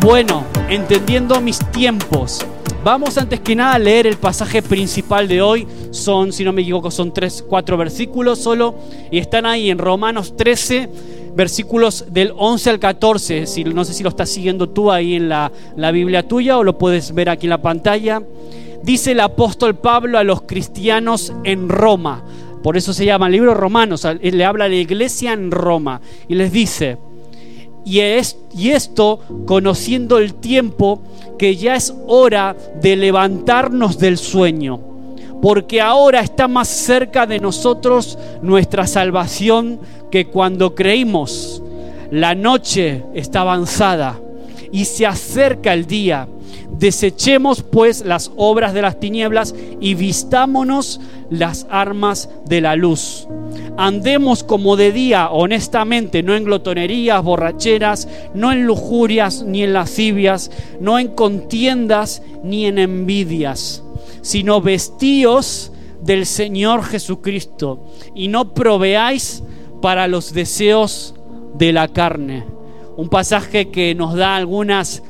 Bueno, entendiendo mis tiempos. Vamos antes que nada a leer el pasaje principal de hoy. Son, si no me equivoco, son tres, cuatro versículos solo. Y están ahí en Romanos 13, versículos del 11 al 14. Si, no sé si lo estás siguiendo tú ahí en la, la Biblia tuya o lo puedes ver aquí en la pantalla. Dice el apóstol Pablo a los cristianos en Roma. Por eso se llama el libro Romanos. Le habla a la iglesia en Roma. Y les dice, y, y esto conociendo el tiempo que ya es hora de levantarnos del sueño, porque ahora está más cerca de nosotros nuestra salvación que cuando creímos. La noche está avanzada y se acerca el día. Desechemos pues las obras de las tinieblas y vistámonos las armas de la luz. Andemos como de día, honestamente, no en glotonerías, borracheras, no en lujurias ni en lascivias, no en contiendas ni en envidias, sino vestíos del Señor Jesucristo y no proveáis para los deseos de la carne. Un pasaje que nos da algunas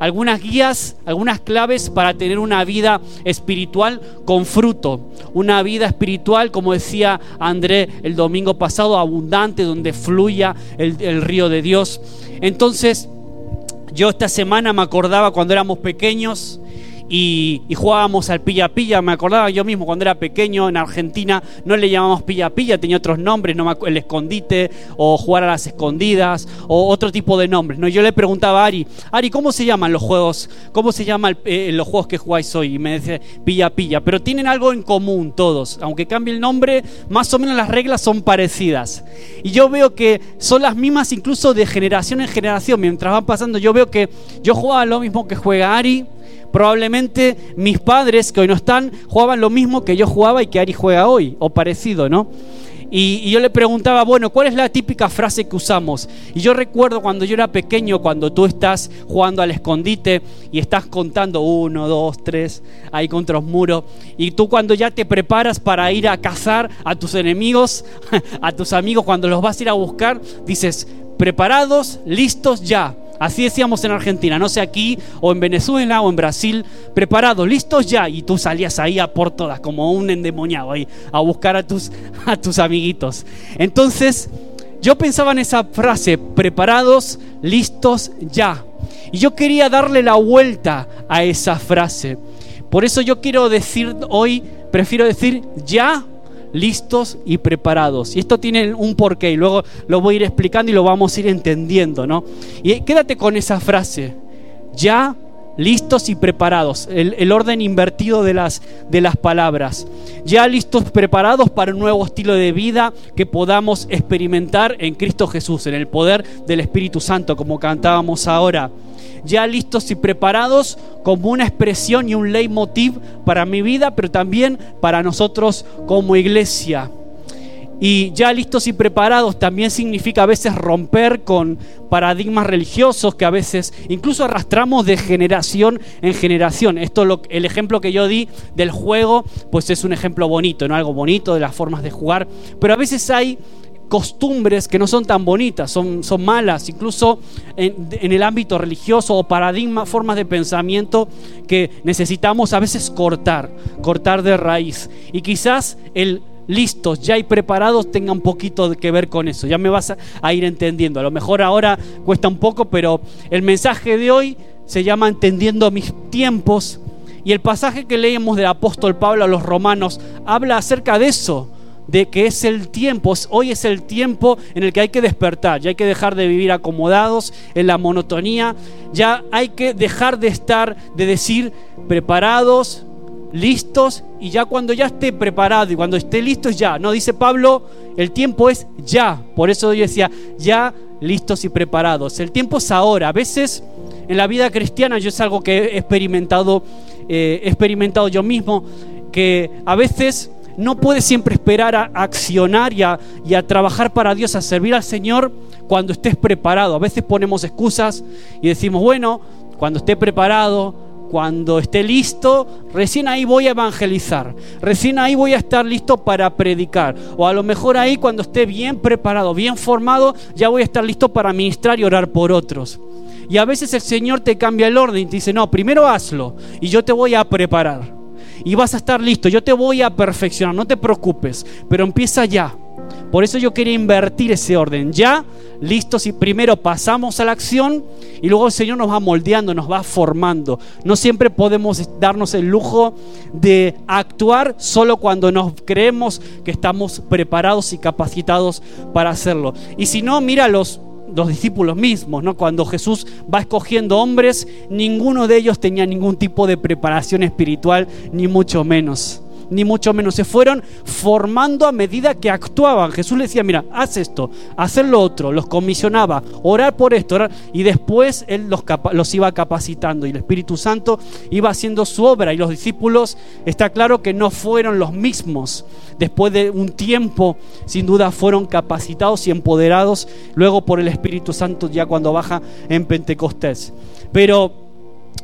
algunas guías, algunas claves para tener una vida espiritual con fruto. Una vida espiritual, como decía André el domingo pasado, abundante, donde fluya el, río de Dios. Entonces, yo esta semana me acordaba cuando éramos pequeños y, jugábamos al pilla pilla. Me acordaba yo mismo cuando era pequeño en Argentina, no le llamamos pilla pilla, tenía otros nombres, no el escondite o jugar a las escondidas o otro tipo de nombres. ¿no? Yo le preguntaba a Ari, Ari, ¿cómo se llaman los juegos? ¿Cómo se llaman eh, los juegos que jugáis hoy? Y me dice pilla pilla, pero tienen algo en común todos, aunque cambie el nombre, más o menos las reglas son parecidas. Y yo veo que son las mismas incluso de generación en generación, mientras van pasando, yo veo que yo jugaba lo mismo que juega Ari Probablemente mis padres, que hoy no están, jugaban lo mismo que yo jugaba y que Ari juega hoy, o parecido, ¿no? Y, yo le preguntaba, bueno, ¿cuál es la típica frase que usamos? Y yo recuerdo cuando yo era pequeño, cuando tú estás jugando al escondite y estás contando uno, dos, tres, ahí contra los muros, y tú cuando ya te preparas para ir a cazar a tus enemigos, a tus amigos, cuando los vas a ir a buscar, dices, preparados, listos ya. Así decíamos en Argentina, no sé aquí o en Venezuela o en Brasil, preparados, listos ya. Y tú salías ahí a por todas, como un endemoniado ahí, a buscar a tus, a tus amiguitos. Entonces, yo pensaba en esa frase, preparados, listos ya. Y yo quería darle la vuelta a esa frase. Por eso yo quiero decir hoy, prefiero decir ya listos y preparados. Y esto tiene un porqué y luego lo voy a ir explicando y lo vamos a ir entendiendo, ¿no? Y quédate con esa frase, ya listos y preparados, el, orden invertido de las, de las palabras, ya listos, preparados para un nuevo estilo de vida que podamos experimentar en Cristo Jesús, en el poder del Espíritu Santo, como cantábamos ahora ya listos y preparados como una expresión y un leitmotiv para mi vida, pero también para nosotros como iglesia. Y ya listos y preparados también significa a veces romper con paradigmas religiosos que a veces incluso arrastramos de generación en generación. Esto lo, el ejemplo que yo di del juego, pues es un ejemplo bonito, ¿no? Algo bonito de las formas de jugar, pero a veces hay costumbres que no son tan bonitas, son, son malas, incluso en, el ámbito religioso o paradigmas, formas de pensamiento que necesitamos a veces cortar, cortar de raíz. Y quizás el listos, ya y preparados tenga un poquito que ver con eso. Ya me vas a, a ir entendiendo. A lo mejor ahora cuesta un poco, pero el mensaje de hoy se llama Entendiendo mis tiempos. Y el pasaje que leemos del apóstol Pablo a los romanos habla acerca de eso de que es el tiempo, hoy es el tiempo en el que hay que despertar, ya hay que dejar de vivir acomodados en la monotonía, ya hay que dejar de estar, de decir preparados, listos, y ya cuando ya esté preparado y cuando esté listo ya, no dice Pablo, el tiempo es ya, por eso yo decía, ya listos y preparados, el tiempo es ahora, a veces en la vida cristiana yo es algo que he experimentado, eh, he experimentado yo mismo, que a veces no puedes siempre esperar a accionar y a, trabajar para Dios, a servir al Señor cuando estés preparado. A veces ponemos excusas y decimos, bueno, cuando esté preparado, cuando esté listo, recién ahí voy a evangelizar, recién ahí voy a estar listo para predicar, o a lo mejor ahí cuando esté bien preparado, bien formado, ya voy a estar listo para ministrar y orar por otros. Y a veces el Señor te cambia el orden y te dice, no, primero hazlo y yo te voy a preparar. Y vas a estar listo, yo te voy a perfeccionar, no te preocupes, pero empieza ya. Por eso yo quería invertir ese orden. Ya, listos y primero pasamos a la acción y luego el Señor nos va moldeando, nos va formando. No siempre podemos darnos el lujo de actuar solo cuando nos creemos que estamos preparados y capacitados para hacerlo. Y si no, mira los los discípulos mismos, ¿no? Cuando Jesús va escogiendo hombres, ninguno de ellos tenía ningún tipo de preparación espiritual, ni mucho menos ni mucho menos. Se fueron formando a medida que actuaban. Jesús le decía, mira, haz esto, haz lo otro, los comisionaba, orar por esto, y después Él los, los iba capacitando y el Espíritu Santo iba haciendo su obra y los discípulos, está claro que no fueron los mismos. Después de un tiempo, sin duda, fueron capacitados y empoderados luego por el Espíritu Santo ya cuando baja en Pentecostés. Pero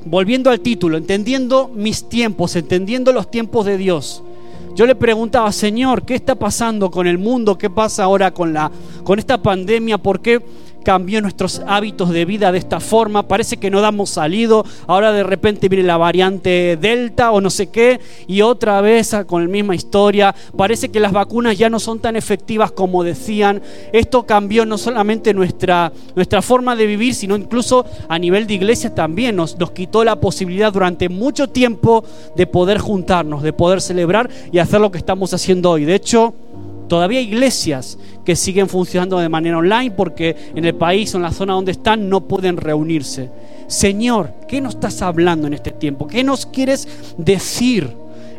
volviendo al título, entendiendo mis tiempos, entendiendo los tiempos de Dios. Yo le preguntaba, Señor, ¿qué está pasando con el mundo? ¿Qué pasa ahora con, la, con esta pandemia? ¿Por qué cambió nuestros hábitos de vida de esta forma, parece que no damos salido, ahora de repente viene la variante Delta o no sé qué, y otra vez con la misma historia, parece que las vacunas ya no son tan efectivas como decían, esto cambió no solamente nuestra, nuestra forma de vivir, sino incluso a nivel de iglesia también, nos, nos quitó la posibilidad durante mucho tiempo de poder juntarnos, de poder celebrar y hacer lo que estamos haciendo hoy. De hecho, Todavía hay iglesias que siguen funcionando de manera online porque en el país o en la zona donde están no pueden reunirse. Señor, ¿qué nos estás hablando en este tiempo? ¿Qué nos quieres decir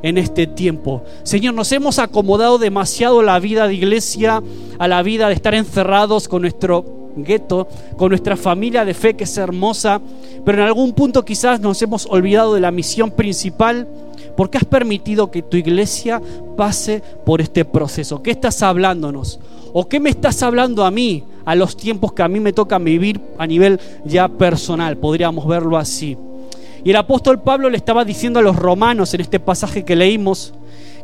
en este tiempo? Señor, nos hemos acomodado demasiado a la vida de iglesia, a la vida de estar encerrados con nuestro gueto, con nuestra familia de fe que es hermosa, pero en algún punto quizás nos hemos olvidado de la misión principal ¿Por qué has permitido que tu iglesia pase por este proceso? ¿Qué estás hablándonos? ¿O qué me estás hablando a mí, a los tiempos que a mí me toca vivir a nivel ya personal? Podríamos verlo así. Y el apóstol Pablo le estaba diciendo a los romanos en este pasaje que leímos,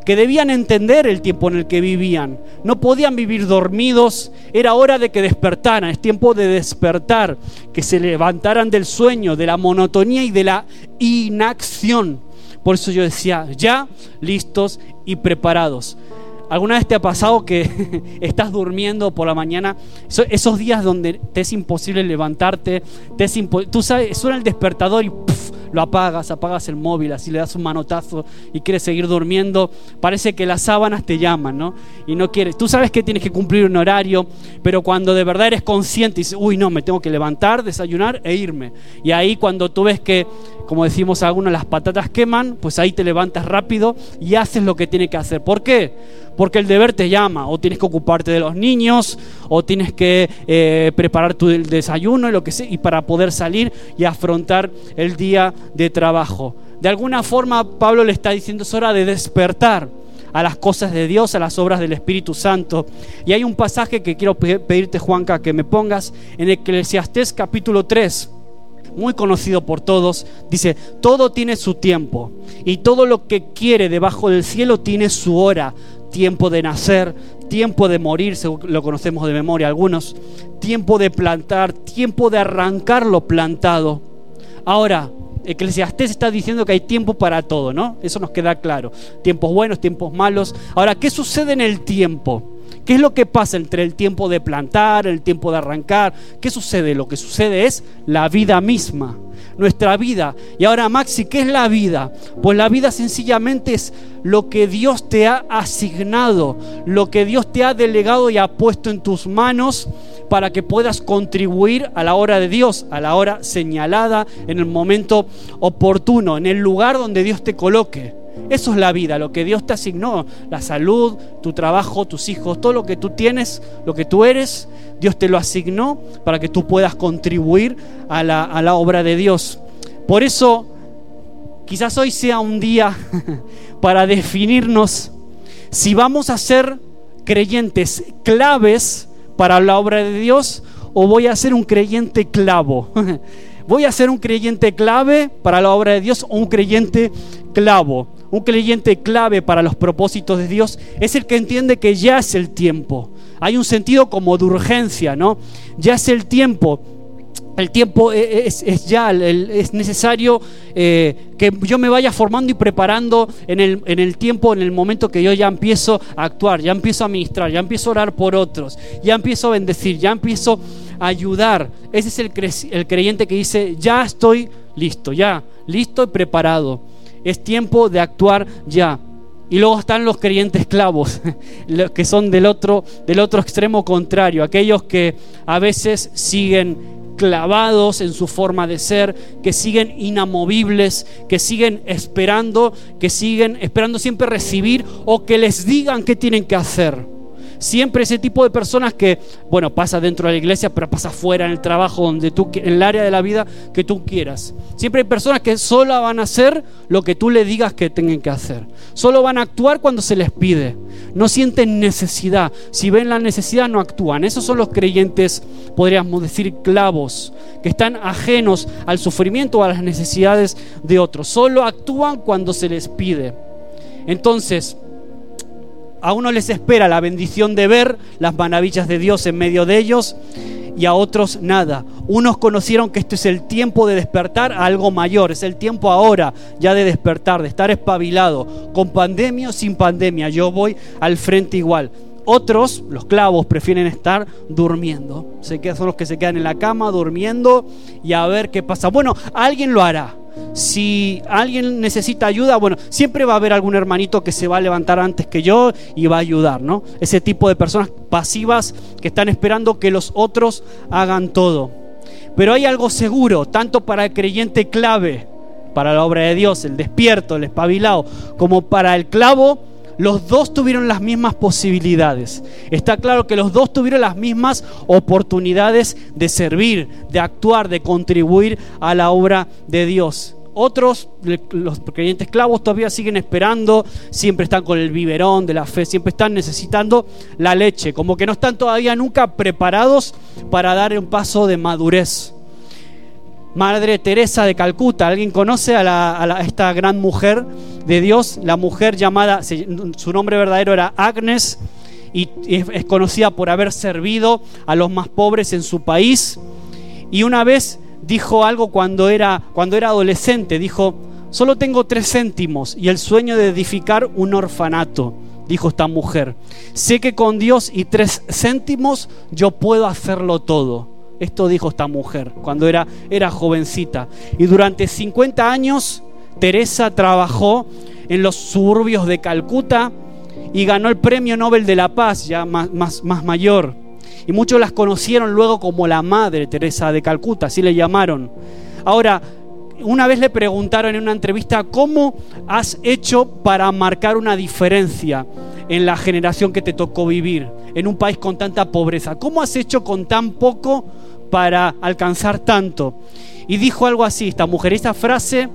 que debían entender el tiempo en el que vivían. No podían vivir dormidos, era hora de que despertaran, es tiempo de despertar, que se levantaran del sueño, de la monotonía y de la inacción. Por eso yo decía, ya listos y preparados. ¿Alguna vez te ha pasado que estás durmiendo por la mañana? Esos días donde te es imposible levantarte, te es tú sabes, suena el despertador y lo apagas, apagas el móvil, así le das un manotazo y quieres seguir durmiendo, parece que las sábanas te llaman, ¿no? Y no quieres. Tú sabes que tienes que cumplir un horario, pero cuando de verdad eres consciente y dices, uy, no, me tengo que levantar, desayunar e irme. Y ahí cuando tú ves que, como decimos algunos, las patatas queman, pues ahí te levantas rápido y haces lo que tiene que hacer. ¿Por qué? Porque el deber te llama, o tienes que ocuparte de los niños, o tienes que eh, preparar tu desayuno y lo que sea, y para poder salir y afrontar el día de trabajo. De alguna forma Pablo le está diciendo es hora de despertar a las cosas de Dios, a las obras del Espíritu Santo. Y hay un pasaje que quiero pedirte, Juanca, que me pongas en Eclesiastés capítulo 3, muy conocido por todos. Dice, todo tiene su tiempo y todo lo que quiere debajo del cielo tiene su hora. Tiempo de nacer, tiempo de morir, lo conocemos de memoria algunos, tiempo de plantar, tiempo de arrancar lo plantado. Ahora, Eclesiastés está diciendo que hay tiempo para todo, ¿no? Eso nos queda claro. Tiempos buenos, tiempos malos. Ahora, ¿qué sucede en el tiempo? ¿Qué es lo que pasa entre el tiempo de plantar, el tiempo de arrancar? ¿Qué sucede? Lo que sucede es la vida misma, nuestra vida. Y ahora, Maxi, ¿qué es la vida? Pues la vida sencillamente es lo que Dios te ha asignado, lo que Dios te ha delegado y ha puesto en tus manos para que puedas contribuir a la hora de Dios, a la hora señalada, en el momento oportuno, en el lugar donde Dios te coloque. Eso es la vida, lo que Dios te asignó, la salud, tu trabajo, tus hijos, todo lo que tú tienes, lo que tú eres, Dios te lo asignó para que tú puedas contribuir a la, obra de Dios. Por eso, quizás hoy sea un día para definirnos si vamos a ser creyentes claves para la obra de Dios o voy a ser un creyente clavo? ¿Voy a ser un creyente clave para la obra de Dios o un creyente clavo? Un creyente clave para los propósitos de Dios es el que entiende que ya es el tiempo. Hay un sentido como de urgencia, ¿no? Ya es el tiempo. el tiempo e, e, es, ya, es necesario eh, que yo me vaya formando y preparando en el, tiempo, en el momento que yo ya empiezo a actuar, ya empiezo a ministrar, ya empiezo a orar por otros, ya empiezo a bendecir, ya empiezo a ayudar. Ese es el creyente que dice, ya estoy listo, ya, listo y preparado. Es tiempo de actuar ya. Y luego están los creyentes esclavos, que son del otro, del otro extremo contrario, aquellos que a veces siguen clavados en su forma de ser, que siguen inamovibles, que siguen esperando, que siguen esperando siempre recibir o que les digan qué tienen que hacer. Siempre ese tipo de personas que, bueno, pasa dentro de la iglesia, pero pasa fuera en el trabajo, donde tú, en el área de la vida que tú quieras. Siempre hay personas que solo van a hacer lo que tú le digas que tengan que hacer. Solo van a actuar cuando se les pide. No sienten necesidad. Si ven la necesidad, no actúan. Esos son los creyentes, podríamos decir, clavos, que están ajenos al sufrimiento o a las necesidades de otros. Solo actúan cuando se les pide. Entonces, a uno les espera la bendición de ver las maravillas de Dios en medio de ellos y a otros nada. Unos conocieron que esto es el tiempo de despertar a algo mayor, es el tiempo ahora ya de despertar, de estar espabilado, con pandemia o sin pandemia, yo voy al frente igual. Otros, los clavos, prefieren estar durmiendo. Se quedan, son los que se quedan en la cama durmiendo y a ver qué pasa. Bueno, alguien lo hará si alguien necesita ayuda, bueno, siempre va a haber algún hermanito que se va a levantar antes que yo y va a ayudar, ¿no? Ese tipo de personas pasivas que están esperando que los otros hagan todo. Pero hay algo seguro, tanto para el creyente clave, para la obra de Dios, el despierto, el espabilado, como para el clavo, los dos tuvieron las mismas posibilidades. Está claro que los dos tuvieron las mismas oportunidades de servir, de actuar, de contribuir a la obra de Dios. Otros, los creyentes clavos, todavía siguen esperando, siempre están con el biberón de la fe, siempre están necesitando la leche, como que no están todavía nunca preparados para dar un paso de madurez. Madre Teresa de Calcuta, ¿alguien conoce a, esta gran mujer de Dios? La mujer llamada, su nombre verdadero era Agnes y es conocida por haber servido a los más pobres en su país. Y una vez dijo algo cuando era, cuando era adolescente. Dijo, solo tengo tres céntimos y el sueño de edificar un orfanato, dijo esta mujer. Sé que con Dios y tres céntimos yo puedo hacerlo todo. Esto dijo esta mujer cuando era, era jovencita. Y durante 50 años Teresa trabajó en los suburbios de Calcuta y ganó el Premio Nobel de la Paz, ya más, más, más mayor. Y muchos las conocieron luego como la Madre Teresa de Calcuta, así le llamaron. Ahora, una vez le preguntaron en una entrevista, ¿cómo has hecho para marcar una diferencia en la generación que te tocó vivir, en un país con tanta pobreza? ¿Cómo has hecho con tan poco para alcanzar tanto? Y dijo algo así, esta mujer, esta frase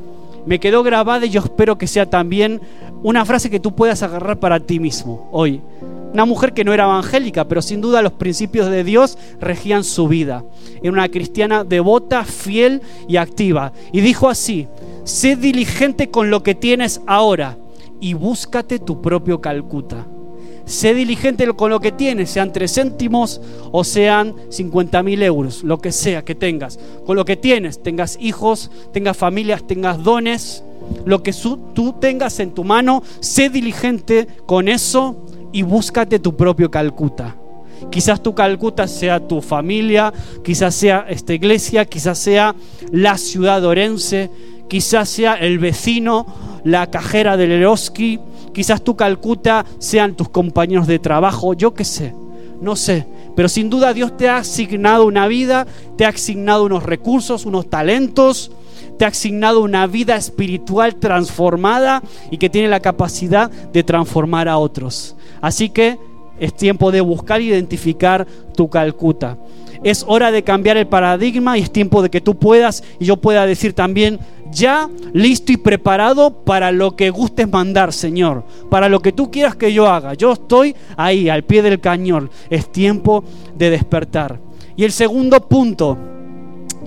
me quedó grabada y yo espero que sea también una frase que tú puedas agarrar para ti mismo hoy. Una mujer que no era evangélica, pero sin duda los principios de Dios regían su vida. Era una cristiana devota, fiel y activa. Y dijo así, sé diligente con lo que tienes ahora y búscate tu propio Calcuta. Sé diligente con lo que tienes, sean tres céntimos o sean 50 mil euros, lo que sea que tengas. Con lo que tienes, tengas hijos, tengas familias, tengas dones, lo que tú tengas en tu mano, sé diligente con eso y búscate tu propio Calcuta. Quizás tu Calcuta sea tu familia, quizás sea esta iglesia, quizás sea la ciudad orense, quizás sea el vecino, la cajera del Eroski, quizás tu Calcuta sean tus compañeros de trabajo, yo qué sé, no sé. Pero sin duda Dios te ha asignado una vida, te ha asignado unos recursos, unos talentos, te ha asignado una vida espiritual transformada y que tiene la capacidad de transformar a otros. Así que es tiempo de buscar e identificar tu Calcuta. Es hora de cambiar el paradigma y es tiempo de que tú puedas y yo pueda decir también, ya listo y preparado para lo que gustes mandar, Señor, para lo que tú quieras que yo haga. Yo estoy ahí, al pie del cañón. Es tiempo de despertar. Y el segundo punto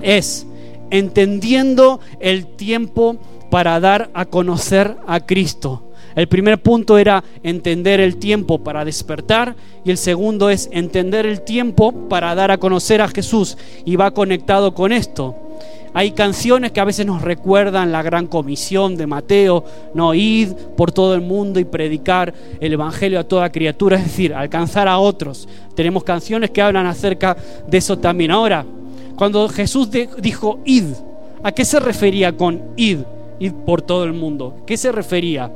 es entendiendo el tiempo para dar a conocer a Cristo El primer punto era entender el tiempo para despertar y el segundo es entender el tiempo para dar a conocer a Jesús y va conectado con esto. Hay canciones que a veces nos recuerdan la gran comisión de Mateo, no id por todo el mundo y predicar el evangelio a toda criatura, es decir, alcanzar a otros. Tenemos canciones que hablan acerca de eso también. Ahora, cuando Jesús dijo id, ¿a qué se refería con id? Id por todo el mundo. ¿Qué se refería?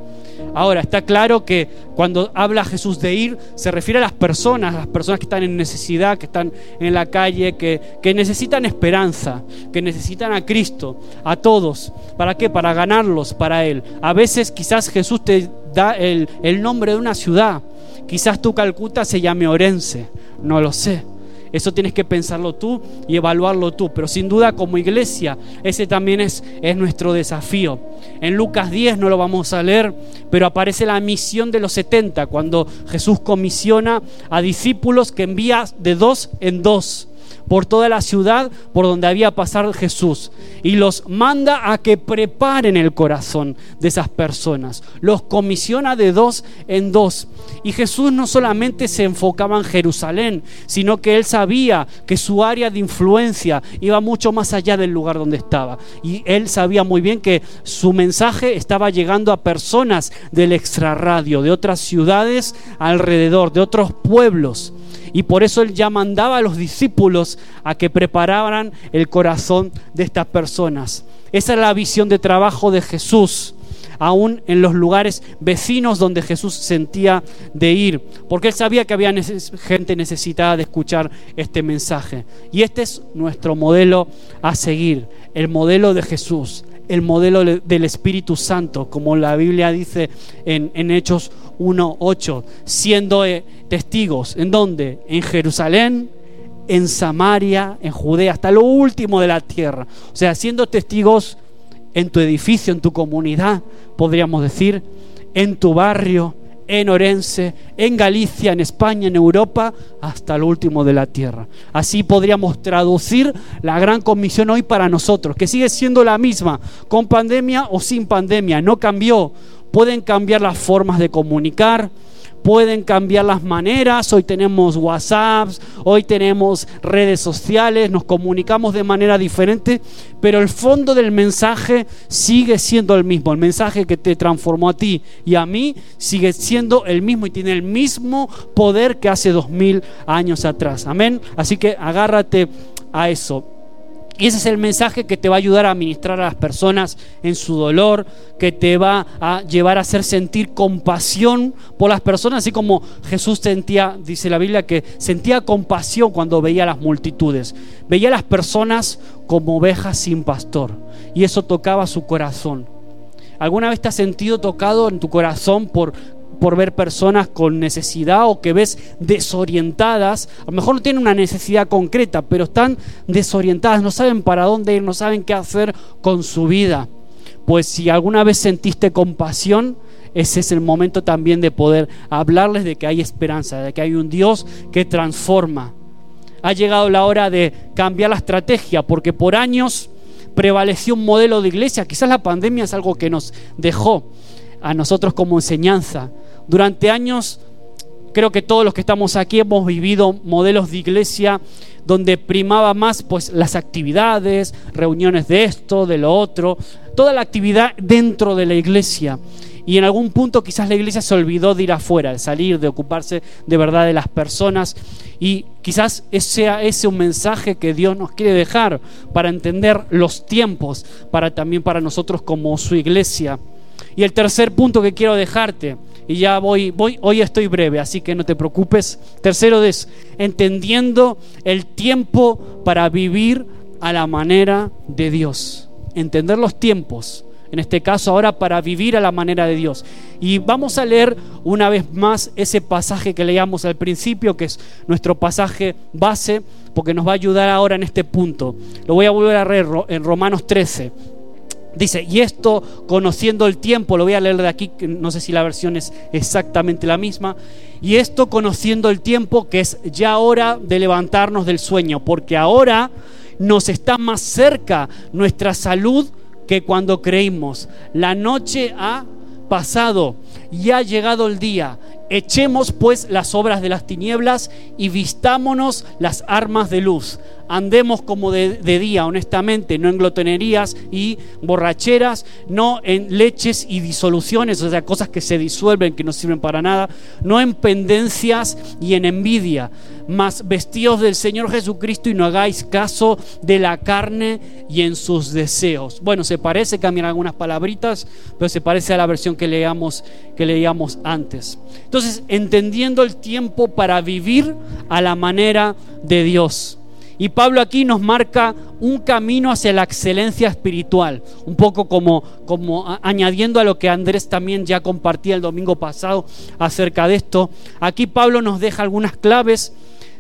Ahora, está claro que cuando habla Jesús de ir, se refiere a las personas, las personas que están en necesidad, que están en la calle, que, que necesitan esperanza, que necesitan a Cristo, a todos. ¿Para qué? Para ganarlos para Él. A veces quizás Jesús te da el, el nombre de una ciudad. Quizás tu Calcuta se llame Orense, no lo sé. Eso tienes que pensarlo tú y evaluarlo tú. Pero sin duda como iglesia, ese también es, es nuestro desafío. En Lucas 10 no lo vamos a leer, pero aparece la misión de los 70, cuando Jesús comisiona a discípulos que envía de dos en dos por toda la ciudad por donde había pasado Jesús y los manda a que preparen el corazón de esas personas. Los comisiona de dos en dos. Y Jesús no solamente se enfocaba en Jerusalén, sino que él sabía que su área de influencia iba mucho más allá del lugar donde estaba. Y él sabía muy bien que su mensaje estaba llegando a personas del extrarradio, de otras ciudades alrededor, de otros pueblos. Y por eso él ya mandaba a los discípulos a que prepararan el corazón de estas personas. Esa es la visión de trabajo de Jesús aún en los lugares vecinos donde Jesús sentía de ir, porque él sabía que había gente necesitada de escuchar este mensaje. Y este es nuestro modelo a seguir, el modelo de Jesús, el modelo del Espíritu Santo, como la Biblia dice en, en Hechos 1.8, siendo eh, testigos. ¿En dónde? En Jerusalén, en Samaria, en Judea, hasta lo último de la tierra. O sea, siendo testigos en tu edificio, en tu comunidad, podríamos decir, en tu barrio, en Orense, en Galicia, en España, en Europa, hasta lo último de la tierra. Así podríamos traducir la gran comisión hoy para nosotros, que sigue siendo la misma, con pandemia o sin pandemia, no cambió. Pueden cambiar las formas de comunicar, pueden cambiar las maneras. Hoy tenemos WhatsApps, hoy tenemos redes sociales, nos comunicamos de manera diferente, pero el fondo del mensaje sigue siendo el mismo. El mensaje que te transformó a ti y a mí sigue siendo el mismo y tiene el mismo poder que hace dos mil años atrás. Amén. Así que agárrate a eso. Y ese es el mensaje que te va a ayudar a ministrar a las personas en su dolor, que te va a llevar a hacer sentir compasión por las personas, así como Jesús sentía, dice la Biblia, que sentía compasión cuando veía a las multitudes. Veía a las personas como ovejas sin pastor. Y eso tocaba su corazón. ¿Alguna vez te has sentido tocado en tu corazón por por ver personas con necesidad o que ves desorientadas. A lo mejor no tienen una necesidad concreta, pero están desorientadas, no saben para dónde ir, no saben qué hacer con su vida. Pues si alguna vez sentiste compasión, ese es el momento también de poder hablarles de que hay esperanza, de que hay un Dios que transforma. Ha llegado la hora de cambiar la estrategia, porque por años prevaleció un modelo de iglesia. Quizás la pandemia es algo que nos dejó a nosotros como enseñanza. Durante años, creo que todos los que estamos aquí hemos vivido modelos de iglesia donde primaba más pues las actividades, reuniones de esto, de lo otro, toda la actividad dentro de la iglesia. Y en algún punto quizás la iglesia se olvidó de ir afuera, de salir, de ocuparse de verdad de las personas. Y quizás sea ese un mensaje que Dios nos quiere dejar para entender los tiempos, para también para nosotros como su iglesia. Y el tercer punto que quiero dejarte, y ya voy, voy, hoy estoy breve, así que no te preocupes. Tercero es entendiendo el tiempo para vivir a la manera de Dios. Entender los tiempos, en este caso ahora para vivir a la manera de Dios. Y vamos a leer una vez más ese pasaje que leíamos al principio, que es nuestro pasaje base, porque nos va a ayudar ahora en este punto. Lo voy a volver a leer en Romanos 13. Dice, y esto conociendo el tiempo, lo voy a leer de aquí, no sé si la versión es exactamente la misma, y esto conociendo el tiempo que es ya hora de levantarnos del sueño, porque ahora nos está más cerca nuestra salud que cuando creímos. La noche ha pasado, ya ha llegado el día. Echemos pues las obras de las tinieblas y vistámonos las armas de luz. Andemos como de, día, honestamente, no en glotonerías y borracheras, no en leches y disoluciones, o sea, cosas que se disuelven, que no sirven para nada, no en pendencias y en envidia, mas vestidos del Señor Jesucristo y no hagáis caso de la carne y en sus deseos. Bueno, se parece, cambian algunas palabritas, pero se parece a la versión que leíamos, que leíamos antes. Entonces, entendiendo el tiempo para vivir a la manera de Dios. Y Pablo aquí nos marca un camino hacia la excelencia espiritual, un poco como, como añadiendo a lo que Andrés también ya compartía el domingo pasado acerca de esto. Aquí Pablo nos deja algunas claves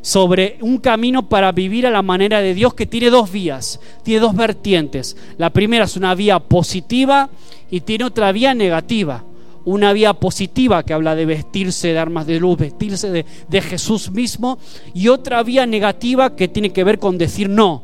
sobre un camino para vivir a la manera de Dios que tiene dos vías, tiene dos vertientes. La primera es una vía positiva y tiene otra vía negativa una vía positiva que habla de vestirse de armas de luz, vestirse de, Jesús mismo, y otra vía negativa que tiene que ver con decir no.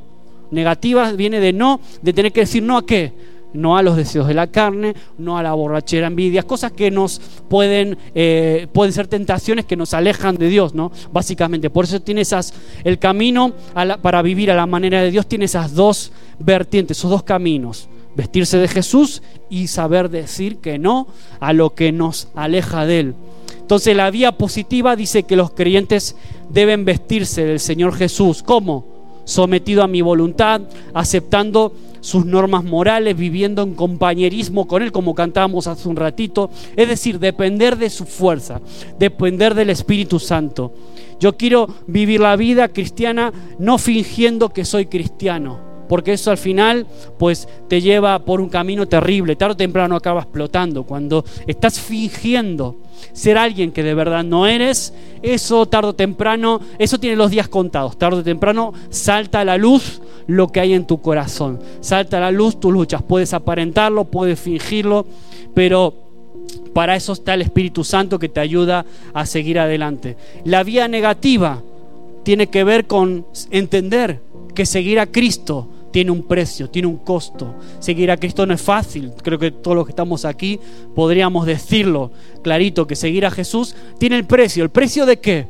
Negativa viene de no, de tener que decir no a qué, no a los deseos de la carne, no a la borrachera, envidias, cosas que nos pueden, eh, pueden ser tentaciones que nos alejan de Dios, ¿no? Básicamente, por eso tiene esas, el camino para vivir a la manera de Dios tiene esas dos vertientes, esos dos caminos vestirse de Jesús y saber decir que no a lo que nos aleja de Él. Entonces la vía positiva dice que los creyentes deben vestirse del Señor Jesús. ¿Cómo? Sometido a mi voluntad, aceptando sus normas morales, viviendo en compañerismo con Él, como cantábamos hace un ratito. Es decir, depender de su fuerza, depender del Espíritu Santo. Yo quiero vivir la vida cristiana no fingiendo que soy cristiano porque eso al final pues te lleva por un camino terrible, tarde o temprano acaba explotando. Cuando estás fingiendo ser alguien que de verdad no eres, eso tarde o temprano, eso tiene los días contados, tarde o temprano salta a la luz lo que hay en tu corazón, salta a la luz tus luchas, puedes aparentarlo, puedes fingirlo, pero para eso está el Espíritu Santo que te ayuda a seguir adelante. La vía negativa tiene que ver con entender que seguir a Cristo tiene un precio, tiene un costo. Seguir a Cristo no es fácil. Creo que todos los que estamos aquí podríamos decirlo clarito, que seguir a Jesús tiene el precio. ¿El precio de qué?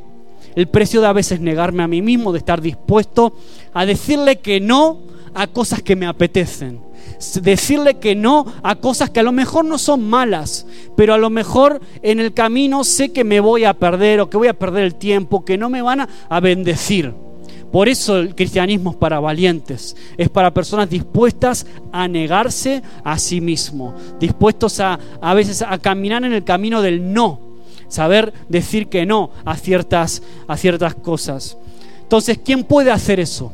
El precio de a veces negarme a mí mismo, de estar dispuesto a decirle que no a cosas que me apetecen. Decirle que no a cosas que a lo mejor no son malas, pero a lo mejor en el camino sé que me voy a perder o que voy a perder el tiempo, que no me van a bendecir. Por eso el cristianismo es para valientes, es para personas dispuestas a negarse a sí mismo, dispuestos a a veces a caminar en el camino del no, saber decir que no a ciertas, a ciertas cosas. Entonces, ¿quién puede hacer eso?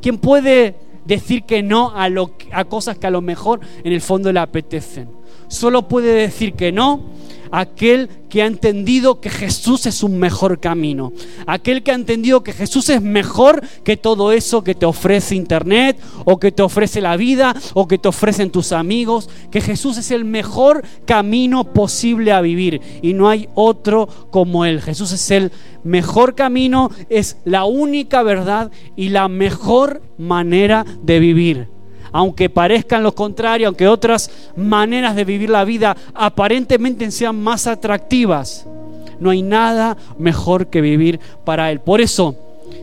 ¿Quién puede decir que no a, lo, a cosas que a lo mejor en el fondo le apetecen? Solo puede decir que no aquel que ha entendido que Jesús es un mejor camino, aquel que ha entendido que Jesús es mejor que todo eso que te ofrece Internet o que te ofrece la vida o que te ofrecen tus amigos, que Jesús es el mejor camino posible a vivir. Y no hay otro como Él. Jesús es el mejor camino, es la única verdad y la mejor manera de vivir aunque parezcan lo contrario, aunque otras maneras de vivir la vida aparentemente sean más atractivas, no hay nada mejor que vivir para Él. Por eso,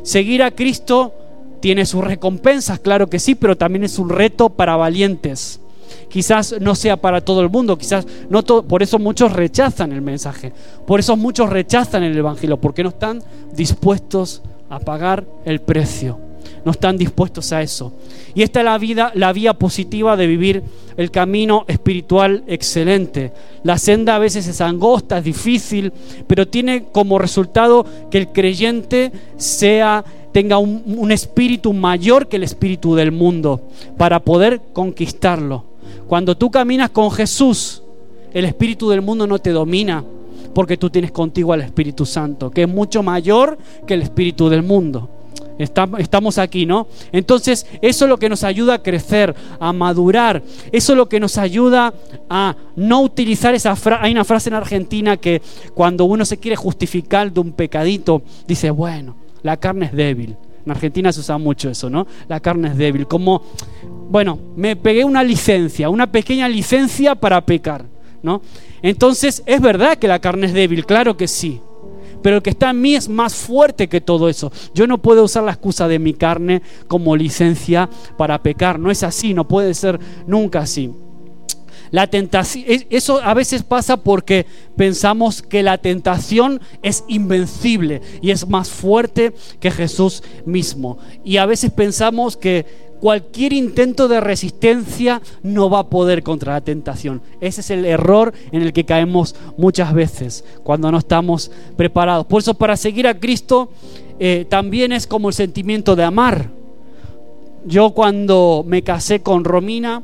seguir a Cristo tiene sus recompensas, claro que sí, pero también es un reto para valientes. Quizás no sea para todo el mundo, quizás no todo, por eso muchos rechazan el mensaje, por eso muchos rechazan el Evangelio, porque no están dispuestos a pagar el precio no están dispuestos a eso. Y esta es la vida, la vía positiva de vivir el camino espiritual excelente. La senda a veces es angosta, es difícil, pero tiene como resultado que el creyente sea tenga un, un espíritu mayor que el espíritu del mundo para poder conquistarlo. Cuando tú caminas con Jesús, el espíritu del mundo no te domina, porque tú tienes contigo al Espíritu Santo, que es mucho mayor que el espíritu del mundo estamos aquí, ¿no? Entonces, eso es lo que nos ayuda a crecer, a madurar. Eso es lo que nos ayuda a no utilizar esa frase. Hay una frase en Argentina que cuando uno se quiere justificar de un pecadito, dice, bueno, la carne es débil. En Argentina se usa mucho eso, ¿no? La carne es débil. Como, bueno, me pegué una licencia, una pequeña licencia para pecar, ¿no? Entonces, es verdad que la carne es débil, claro que sí. Pero el que está en mí es más fuerte que todo eso. Yo no puedo usar la excusa de mi carne como licencia para pecar. No es así, no puede ser nunca así. La tentación, eso a veces pasa porque pensamos que la tentación es invencible y es más fuerte que Jesús mismo. Y a veces pensamos que cualquier intento de resistencia no va a poder contra la tentación. Ese es el error en el que caemos muchas veces cuando no estamos preparados. Por eso para seguir a Cristo eh, también es como el sentimiento de amar. Yo cuando me casé con Romina,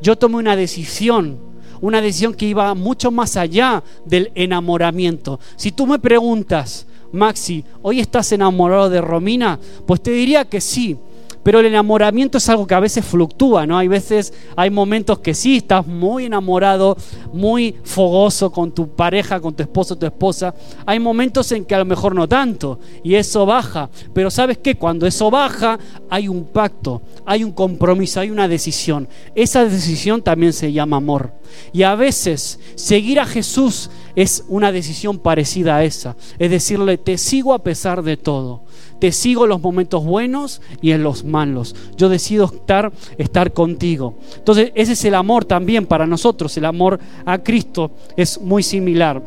yo tomé una decisión, una decisión que iba mucho más allá del enamoramiento. Si tú me preguntas, Maxi, ¿hoy estás enamorado de Romina? Pues te diría que sí, pero el enamoramiento es algo que a veces fluctúa, ¿no? Hay veces, hay momentos que sí, estás muy enamorado, muy fogoso con tu pareja, con tu esposo, tu esposa. Hay momentos en que a lo mejor no tanto, y eso baja. Pero ¿sabes qué? Cuando eso baja, hay un pacto, hay un compromiso, hay una decisión. Esa decisión también se llama amor. Y a veces seguir a Jesús es una decisión parecida a esa. Es decirle, te sigo a pesar de todo. Te sigo en los momentos buenos y en los malos. Yo decido estar, estar contigo. Entonces, ese es el amor también para nosotros. El amor a Cristo es muy similar.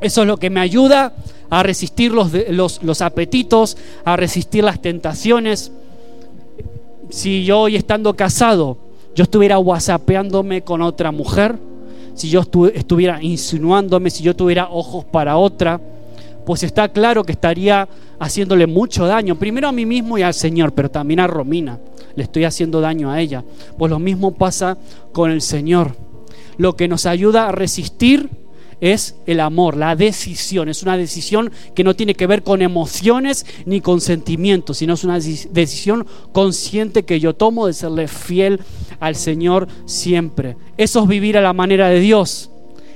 Eso es lo que me ayuda a resistir los, los, los apetitos, a resistir las tentaciones. Si yo hoy estando casado, yo estuviera whatsappeándome con otra mujer, si yo estuviera insinuándome, si yo tuviera ojos para otra, pues está claro que estaría haciéndole mucho daño, primero a mí mismo y al Señor, pero también a Romina. Le estoy haciendo daño a ella. Pues lo mismo pasa con el Señor. Lo que nos ayuda a resistir es el amor, la decisión. Es una decisión que no tiene que ver con emociones ni con sentimientos, sino es una decisión consciente que yo tomo de serle fiel al Señor siempre. Eso es vivir a la manera de Dios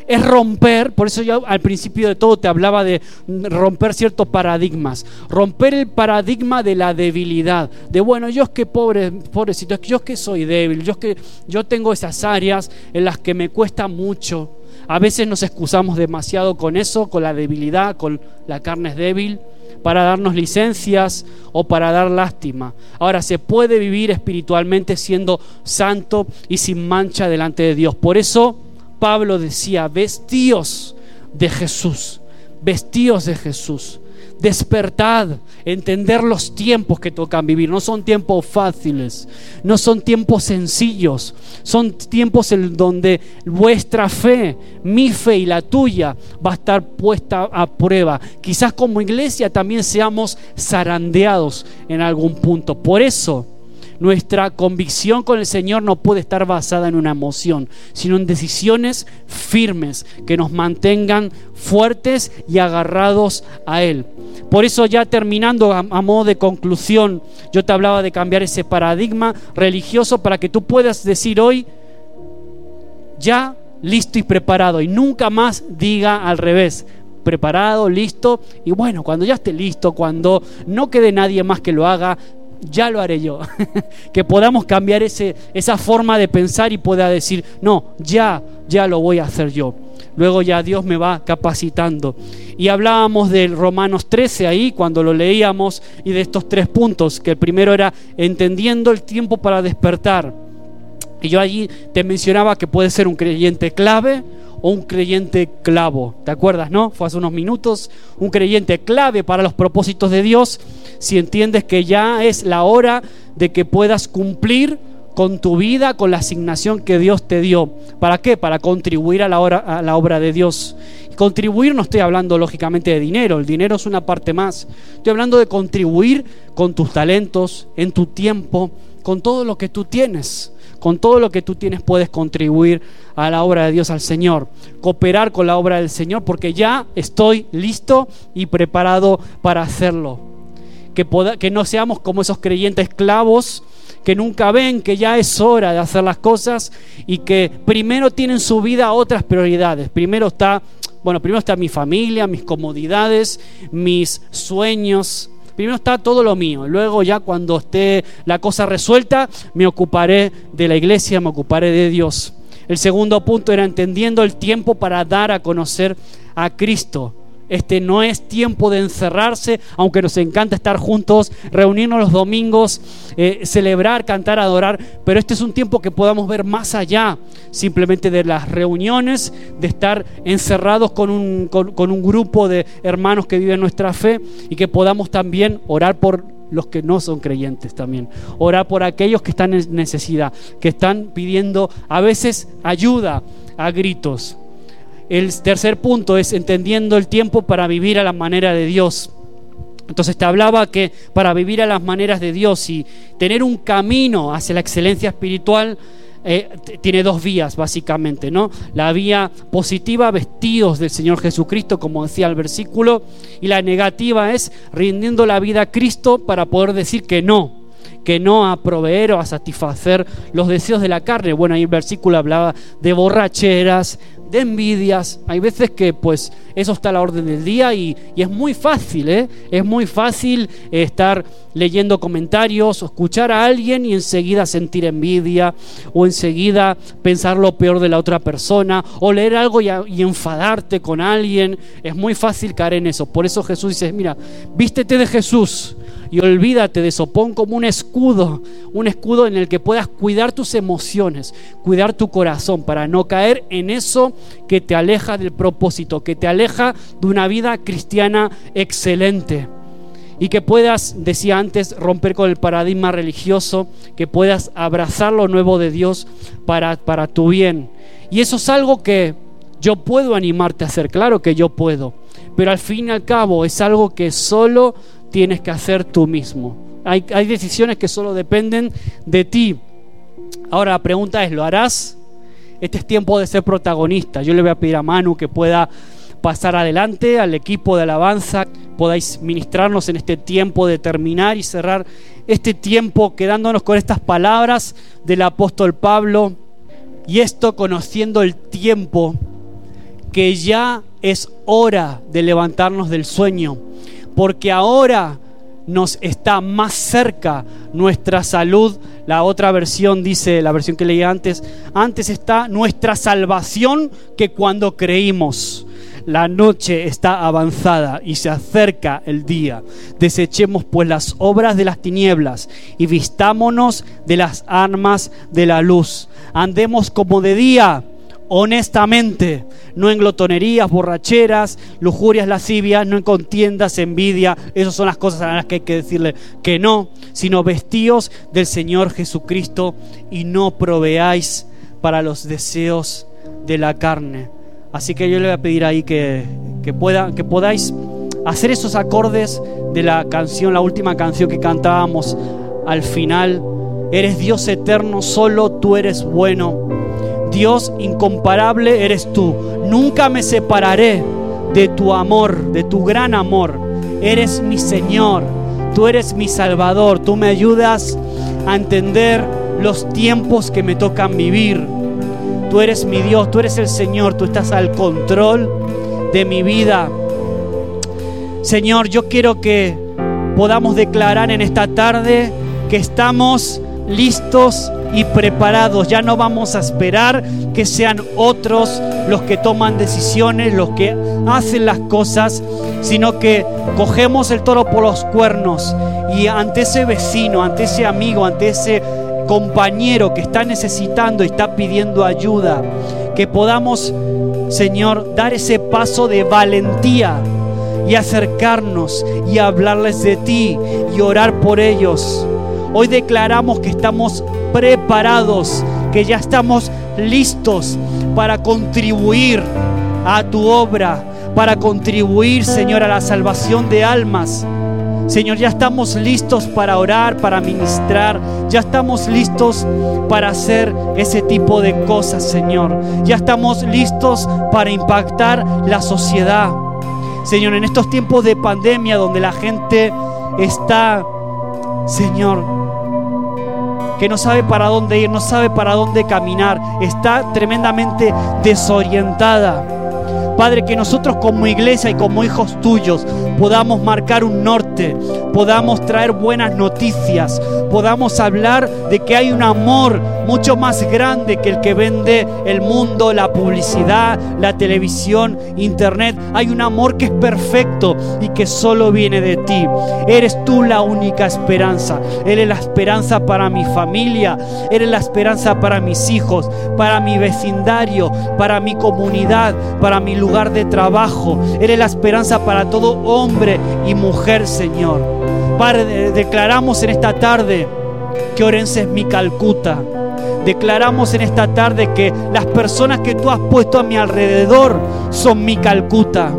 es romper, por eso yo al principio de todo te hablaba de romper ciertos paradigmas, romper el paradigma de la debilidad, de bueno, yo es que pobre, pobrecito, yo es que soy débil, yo es que yo tengo esas áreas en las que me cuesta mucho. A veces nos excusamos demasiado con eso, con la debilidad, con la carne es débil, para darnos licencias o para dar lástima. Ahora, se puede vivir espiritualmente siendo santo y sin mancha delante de Dios. Por eso Pablo decía, vestíos de Jesús, vestíos de Jesús. Despertad, entender los tiempos que tocan vivir. No son tiempos fáciles, no son tiempos sencillos, son tiempos en donde vuestra fe, mi fe y la tuya va a estar puesta a prueba. Quizás como iglesia también seamos zarandeados en algún punto. Por eso, nuestra convicción con el Señor no puede estar basada en una emoción, sino en decisiones firmes que nos mantengan fuertes y agarrados a Él. Por eso ya terminando a, modo de conclusión, yo te hablaba de cambiar ese paradigma religioso para que tú puedas decir hoy, ya listo y preparado, y nunca más diga al revés, preparado, listo, y bueno, cuando ya esté listo, cuando no quede nadie más que lo haga, ya lo haré yo. que podamos cambiar ese, esa forma de pensar y pueda decir, no, ya, ya lo voy a hacer yo. Luego ya Dios me va capacitando. Y hablábamos del Romanos 13 ahí cuando lo leíamos y de estos tres puntos, que el primero era entendiendo el tiempo para despertar. Y yo allí te mencionaba que puede ser un creyente clave, o un creyente clavo. ¿Te acuerdas, no? Fue hace unos minutos. Un creyente clave para los propósitos de Dios si entiendes que ya es la hora de que puedas cumplir con tu vida, con la asignación que Dios te dio. ¿Para qué? Para contribuir a la, a la obra de Dios. Contribuir no estoy hablando lógicamente de dinero, el dinero es una parte más. Estoy hablando de contribuir con tus talentos, en tu tiempo, con todo lo que tú tienes. Con todo lo que tú tienes puedes contribuir a la obra de Dios, al Señor. Cooperar con la obra del Señor porque ya estoy listo y preparado para hacerlo. Que, no seamos como esos creyentes esclavos que nunca ven que ya es hora de hacer las cosas y que primero tienen su vida otras prioridades. Primero está, bueno, primero está mi familia, mis comodidades, mis sueños, Primero está todo lo mío. Luego ya cuando esté la cosa resuelta, me ocuparé de la iglesia, me ocuparé de Dios. El segundo punto era entendiendo el tiempo para dar a conocer a Cristo. Este no es tiempo de encerrarse, aunque nos encanta estar juntos, reunirnos los domingos, eh, celebrar, cantar, adorar, pero este es un tiempo que podamos ver más allá simplemente de las reuniones, de estar encerrados con un, con un grupo de hermanos que viven nuestra fe y que podamos también orar por los que no son creyentes también. Orar por aquellos que están en necesidad, que están pidiendo a veces ayuda a gritos. El tercer punto es entendiendo el tiempo para vivir a la manera de Dios. Entonces te hablaba que para vivir a las maneras de Dios y tener un camino hacia la excelencia espiritual, eh, tiene dos vías básicamente, ¿no? La vía positiva, vestidos del Señor Jesucristo, como decía el versículo, y la negativa es rindiendo la vida a Cristo para poder decir que no, que no a proveer o a satisfacer los deseos de la carne. Bueno, ahí el versículo hablaba de borracheras, de envidias. Hay veces que pues eso está a la orden del día y, es muy fácil, ¿eh? Es muy fácil estar leyendo comentarios o escuchar a alguien y enseguida sentir envidia o enseguida pensar lo peor de la otra persona o leer algo y, y enfadarte con alguien. Es muy fácil caer en eso. Por eso Jesús dice, mira, vístete de Jesús y olvídate de eso, pon como un escudo, un escudo en el que puedas cuidar tus emociones, cuidar tu corazón para no caer en eso que te aleja del propósito, que te aleja de una vida cristiana excelente y que puedas, decía antes, romper con el paradigma religioso, que puedas abrazar lo nuevo de Dios para, para tu bien. Y eso es algo que yo puedo animarte a hacer, claro que yo puedo, pero al fin y al cabo es algo que solo tienes que hacer tú mismo. Hay, decisiones que solo dependen de ti. Ahora la pregunta es, ¿lo harás? Este es tiempo de ser protagonista. Yo le voy a pedir a Manu que pueda pasar adelante, al equipo de alabanza, podáis ministrarnos en este tiempo de terminar y cerrar este tiempo quedándonos con estas palabras del apóstol Pablo y esto conociendo el tiempo que ya es hora de levantarnos del sueño porque ahora nos está más cerca nuestra salud. La otra versión dice, la versión que leí antes, antes está nuestra salvación que cuando creímos. La noche está avanzada y se acerca el día. Desechemos pues las obras de las tinieblas y vistámonos de las armas de la luz. Andemos como de día honestamente, no en glotonerías, borracheras, lujurias, lascivias, no en contiendas, envidia, esas son las cosas a las que hay que decirle que no, sino vestíos del Señor Jesucristo y no proveáis para los deseos de la carne. Así que yo le voy a pedir ahí que, pueda, que podáis hacer esos acordes de la canción, la última canción que cantábamos al final. Eres Dios eterno, solo tú eres bueno Dios incomparable eres tú. Nunca me separaré de tu amor, de tu gran amor. Eres mi Señor, tú eres mi Salvador, tú me ayudas a entender los tiempos que me tocan vivir. Tú eres mi Dios, tú eres el Señor, tú estás al control de mi vida. Señor, yo quiero que podamos declarar en esta tarde que estamos listos y preparados. Ya no vamos a esperar que sean otros los que toman decisiones, los que hacen las cosas, sino que cogemos el toro por los cuernos y ante ese vecino, ante ese amigo, ante ese compañero que está necesitando y está pidiendo ayuda, que podamos, Señor, dar ese paso de valentía y acercarnos y hablarles de ti y orar por ellos. Hoy declaramos que estamos preparados, que ya estamos listos para contribuir a tu obra, para contribuir, Señor, a la salvación de almas. Señor, ya estamos listos para orar, para ministrar, ya estamos listos para hacer ese tipo de cosas, Señor. Ya estamos listos para impactar la sociedad. Señor, en estos tiempos de pandemia donde la gente está, Señor, que no sabe para dónde ir, no sabe para dónde caminar, está tremendamente desorientada. Padre, que nosotros como iglesia y como hijos tuyos podamos marcar un norte podamos traer buenas noticias, podamos hablar de que hay un amor mucho más grande que el que vende el mundo, la publicidad, la televisión, internet. Hay un amor que es perfecto y que solo viene de ti. Eres tú la única esperanza. Eres la esperanza para mi familia, eres la esperanza para mis hijos, para mi vecindario, para mi comunidad, para mi lugar de trabajo. Eres la esperanza para todo hombre y mujer, Señor. Padre, declaramos en esta tarde que Orense es mi Calcuta. Declaramos en esta tarde que las personas que tú has puesto a mi alrededor son mi Calcuta.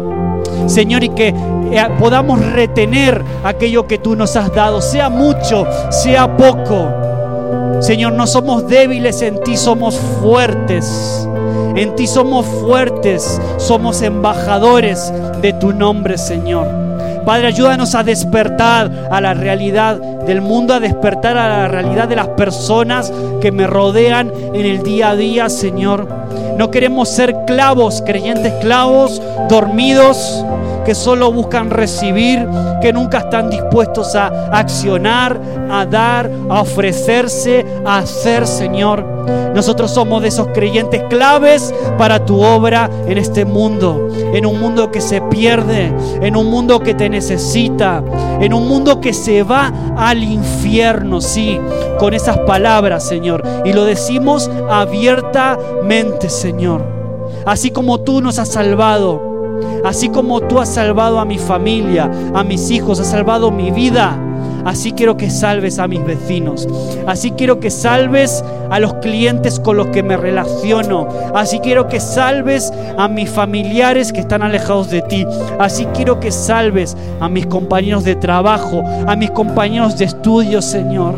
Señor, y que eh, podamos retener aquello que tú nos has dado, sea mucho, sea poco. Señor, no somos débiles, en ti somos fuertes. En ti somos fuertes, somos embajadores de tu nombre, Señor. Padre, ayúdanos a despertar a la realidad del mundo, a despertar a la realidad de las personas que me rodean en el día a día, Señor. No queremos ser clavos, creyentes clavos, dormidos, que solo buscan recibir, que nunca están dispuestos a accionar, a dar, a ofrecerse, a hacer, Señor. Nosotros somos de esos creyentes claves para tu obra en este mundo, en un mundo que se pierde, en un mundo que te necesita, en un mundo que se va al infierno, sí, con esas palabras, Señor. Y lo decimos abiertamente, Señor. Así como tú nos has salvado, Así como tú has salvado a mi familia, a mis hijos, has salvado mi vida. Así quiero que salves a mis vecinos. Así quiero que salves a los clientes con los que me relaciono. Así quiero que salves a mis familiares que están alejados de ti. Así quiero que salves a mis compañeros de trabajo, a mis compañeros de estudio, Señor.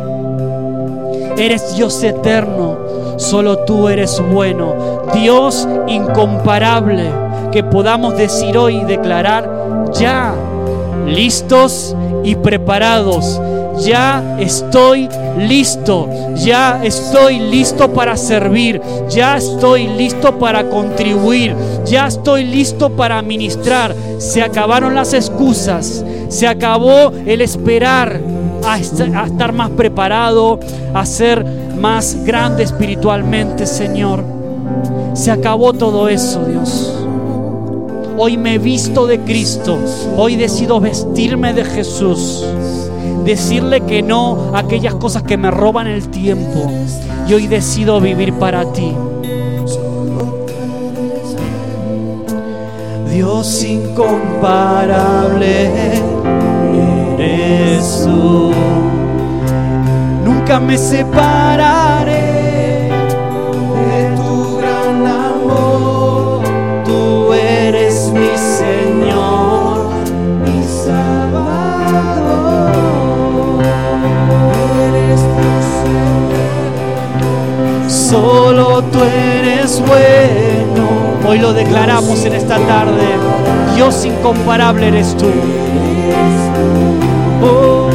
Eres Dios eterno. Solo tú eres bueno. Dios incomparable que podamos decir hoy y declarar, ya listos y preparados. Ya estoy listo, ya estoy listo para servir, ya estoy listo para contribuir, ya estoy listo para ministrar. Se acabaron las excusas, se acabó el esperar a estar más preparado, a ser más grande espiritualmente, Señor. Se acabó todo eso, Dios. Hoy me visto de Cristo. Hoy decido vestirme de Jesús. Decirle que no a aquellas cosas que me roban el tiempo. Y hoy decido vivir para ti. Dios incomparable eres tú. Nunca me separaré bueno. Hoy lo declaramos en esta tarde. Dios incomparable eres tú. Oh,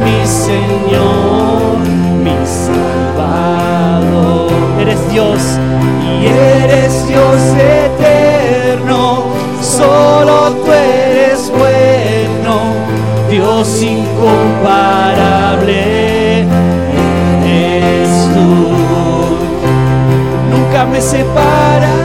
mi Señor, mi Salvador. Eres Dios y eres Dios eterno. Solo tú eres Incomparable eres. Nunca me separaré.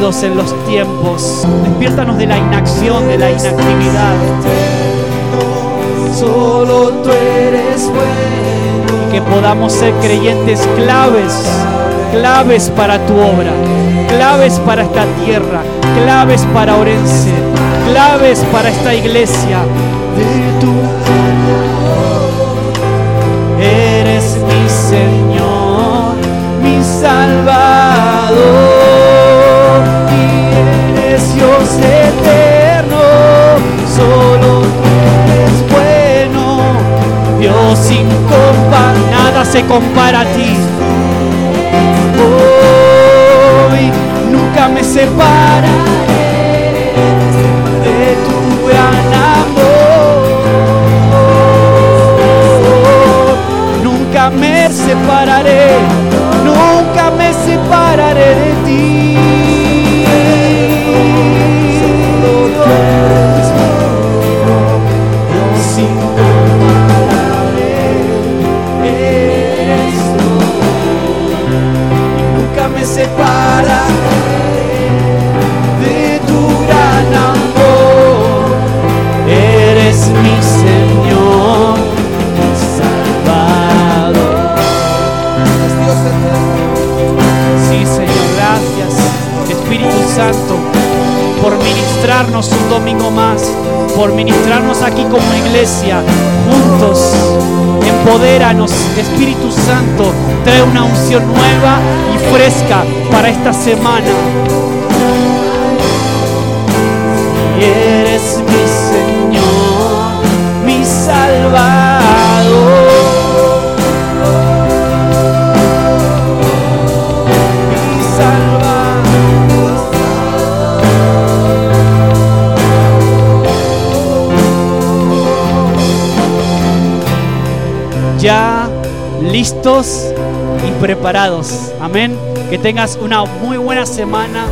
En los tiempos. Despiértanos de la inacción, de la inactividad. Solo tú eres bueno. Y que podamos ser creyentes claves, claves para tu obra, claves para esta tierra, claves para Orense, claves para esta iglesia. De tu eres mi Señor, mi Salvador. Dios eterno, solo tú eres bueno. Oh, sin compa, nada se compara a ti. Hoy nunca me separaré de tu gran amor. Nunca me separaré, nunca me separaré de ti. Una unción nueva y fresca para esta semana. Y eres mi Señor, mi Salvador. Ya listos y preparados. Amén. Que tengas una muy buena semana